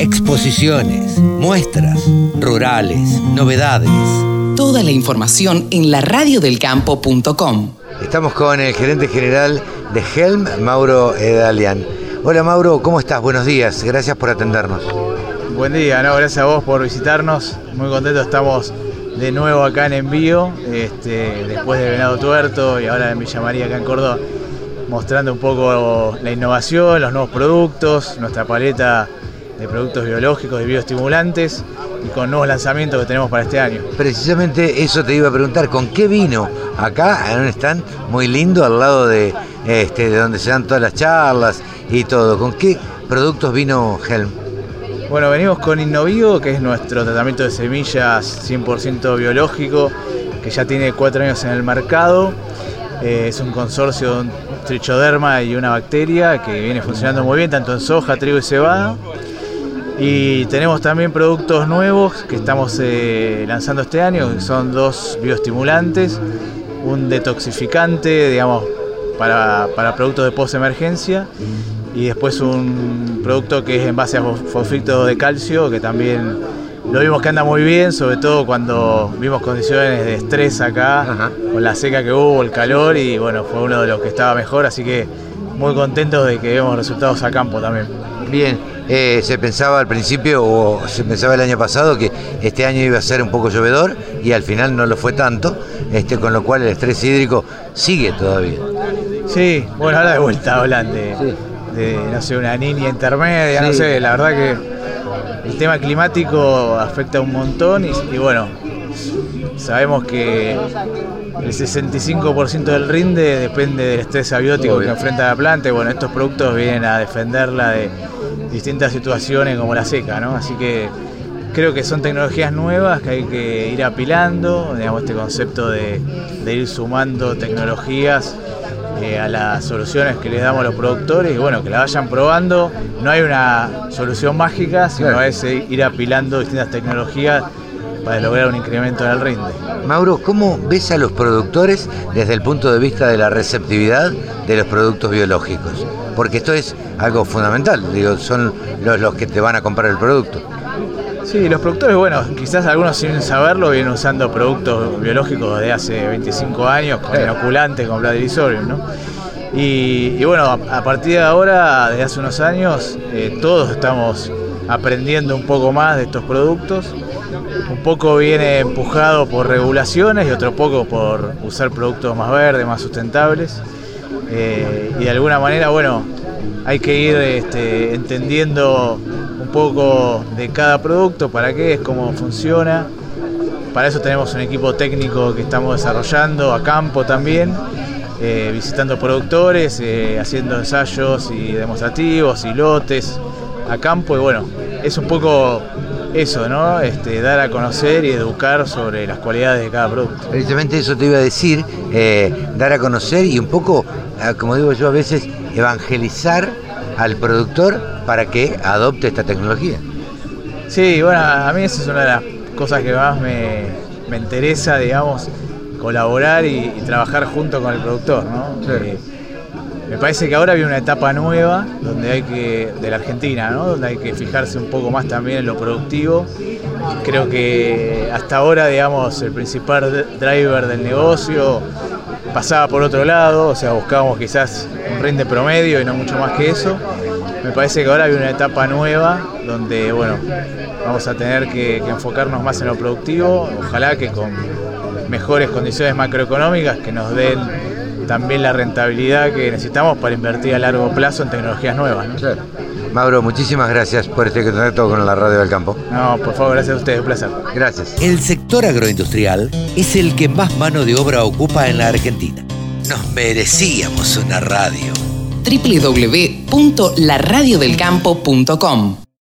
Exposiciones, muestras, rurales, novedades. Toda la información en laradiodelcampo.com. Estamos con el gerente general de Helm, Mauro Edalian. Hola Mauro, ¿cómo estás? Buenos días, gracias por atendernos. Buen día, no, gracias a vos por visitarnos. Muy contentos estamos de nuevo acá en envío, este, después de Venado Tuerto y ahora en Villa María, acá en Córdoba, mostrando un poco la innovación, los nuevos productos, nuestra paleta de productos biológicos y bioestimulantes y con nuevos lanzamientos que tenemos para este año. Precisamente eso te iba a preguntar, ¿con qué vino acá en un stand muy lindo al lado de, este, de donde se dan todas las charlas y todo? ¿Con qué productos vino Helm? Bueno, venimos con Innovivo, que es nuestro tratamiento de semillas 100% biológico, que ya tiene cuatro años en el mercado. Eh, es un consorcio de un trichoderma y una bacteria que viene funcionando muy bien, tanto en soja, trigo y cebada. Y tenemos también productos nuevos que estamos eh, lanzando este año, que son dos bioestimulantes, un detoxificante, digamos, para, productos de post-emergencia, y después un producto que es en base a fosfito de calcio, que también lo vimos que anda muy bien, sobre todo cuando vimos condiciones de estrés acá, con la seca que hubo, el calor, y bueno, fue uno de los que estaba mejor, así que muy contentos de que vemos resultados a campo también. Bien, eh, se pensaba al principio, o se pensaba el año pasado, que este año iba a ser un poco llovedor y al final no lo fue tanto, este, con lo cual el estrés hídrico sigue todavía. Sí, bueno, ahora de vuelta hablan de, no sé, una niña intermedia, no sé, la verdad que el tema climático afecta un montón y, bueno, sabemos que el 65% del rinde depende del estrés abiótico que enfrenta la planta y bueno, estos productos vienen a defenderla de distintas situaciones como la seca, ¿no? Así que creo que son tecnologías nuevas que hay que ir apilando, digamos, este concepto de, ir sumando tecnologías eh, a las soluciones que les damos a los productores y bueno, que la vayan probando. No hay una solución mágica, sino es ir apilando distintas tecnologías para lograr un incremento en el rinde. Mauro, ¿cómo ves a los productores desde el punto de vista de la receptividad de los productos biológicos? Porque esto es algo fundamental, digo, son los, que te van a comprar el producto. Sí, los productores, bueno, quizás algunos sin saberlo vienen usando productos biológicos de hace 25 años, con inoculantes, con bladrizorium, ¿no? Y, bueno, a, partir de ahora, de hace unos años, eh, todos estamos aprendiendo un poco más de estos productos un poco viene empujado por regulaciones y otro poco por usar productos más verdes, más sustentables. Eh, y de alguna manera, bueno, hay que ir este, entendiendo un poco de cada producto, para qué es, cómo funciona. Para eso tenemos un equipo técnico que estamos desarrollando a campo también, eh, visitando productores, eh, haciendo ensayos y demostrativos y lotes a campo. Y bueno, es un poco eso, ¿no? Este, dar a conocer y educar sobre las cualidades de cada producto. Precisamente eso te iba a decir, eh, dar a conocer y un poco, ah, como digo yo a veces, evangelizar al productor para que adopte esta tecnología. Sí, bueno, a mí esa es una de las cosas que más me, interesa, digamos, colaborar y, trabajar junto con el productor, ¿no? Eh, me parece que ahora viene una etapa nueva donde hay que, de la Argentina, ¿no? donde hay que fijarse un poco más también en lo productivo. Creo que hasta ahora, digamos, el principal driver del negocio pasaba por otro lado, o sea, buscábamos quizás un rinde promedio y no mucho más que eso. Me parece que ahora hay una etapa nueva donde, bueno, vamos a tener que enfocarnos más en lo productivo, ojalá que con mejores condiciones macroeconómicas que nos den también la rentabilidad que necesitamos para invertir a largo plazo en tecnologías nuevas. Mauro, muchísimas gracias por este contacto con la Radio del Campo. No, por favor, gracias a ustedes, un placer. Gracias. El sector agroindustrial es el que más mano de obra ocupa en la Argentina. Nos merecíamos una radio. www.laradiodelcampo.com